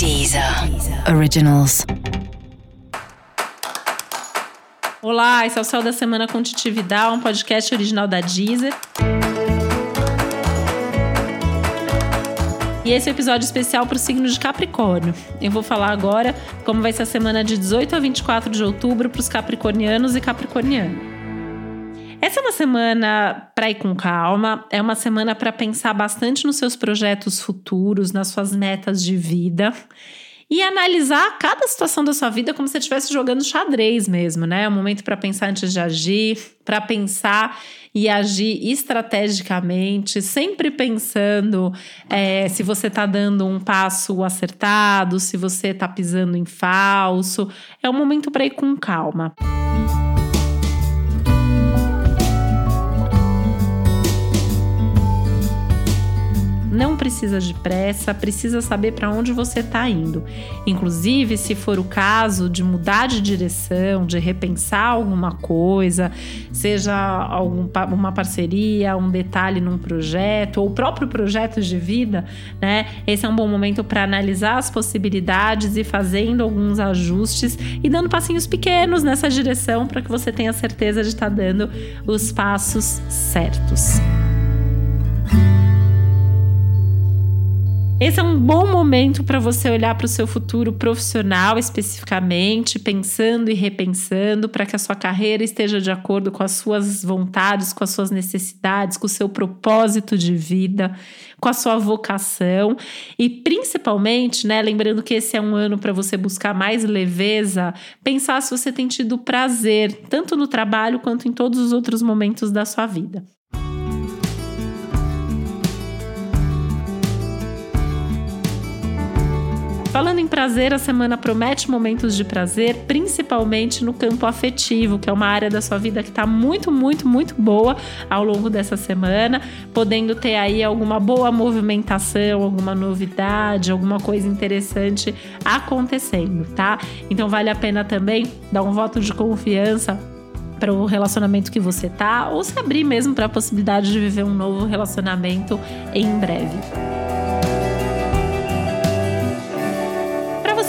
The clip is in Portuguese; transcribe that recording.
Deezer Originals. Olá, esse é o Céu da Semana com Titi Vidal, um podcast original da Deezer. E esse é um episódio especial para o signo de Capricórnio. Eu vou falar agora como vai ser a semana de 18 a 24 de outubro para os capricornianos e capricornianas. Essa é uma semana para ir com calma, é uma semana para pensar bastante nos seus projetos futuros, nas suas metas de vida e analisar cada situação da sua vida como se estivesse jogando xadrez mesmo, né? É um momento para pensar antes de agir, para pensar e agir estrategicamente, sempre pensando é, se você está dando um passo acertado, se você está pisando em falso. É um momento para ir com calma. Precisa de pressa, precisa saber para onde você está indo. Inclusive, se for o caso de mudar de direção, de repensar alguma coisa, seja algum, uma parceria, um detalhe num projeto, ou próprio projeto de vida, né? Esse é um bom momento para analisar as possibilidades e fazendo alguns ajustes e dando passinhos pequenos nessa direção para que você tenha certeza de estar tá dando os passos certos. Esse é um bom momento para você olhar para o seu futuro profissional especificamente, pensando e repensando para que a sua carreira esteja de acordo com as suas vontades, com as suas necessidades, com o seu propósito de vida, com a sua vocação e principalmente, né, lembrando que esse é um ano para você buscar mais leveza, pensar se você tem tido prazer tanto no trabalho quanto em todos os outros momentos da sua vida. Falando em prazer, a semana promete momentos de prazer, principalmente no campo afetivo, que é uma área da sua vida que está muito, muito, muito boa ao longo dessa semana, podendo ter aí alguma boa movimentação, alguma novidade, alguma coisa interessante acontecendo, tá? Então vale a pena também dar um voto de confiança para o relacionamento que você tá, ou se abrir mesmo para a possibilidade de viver um novo relacionamento em breve.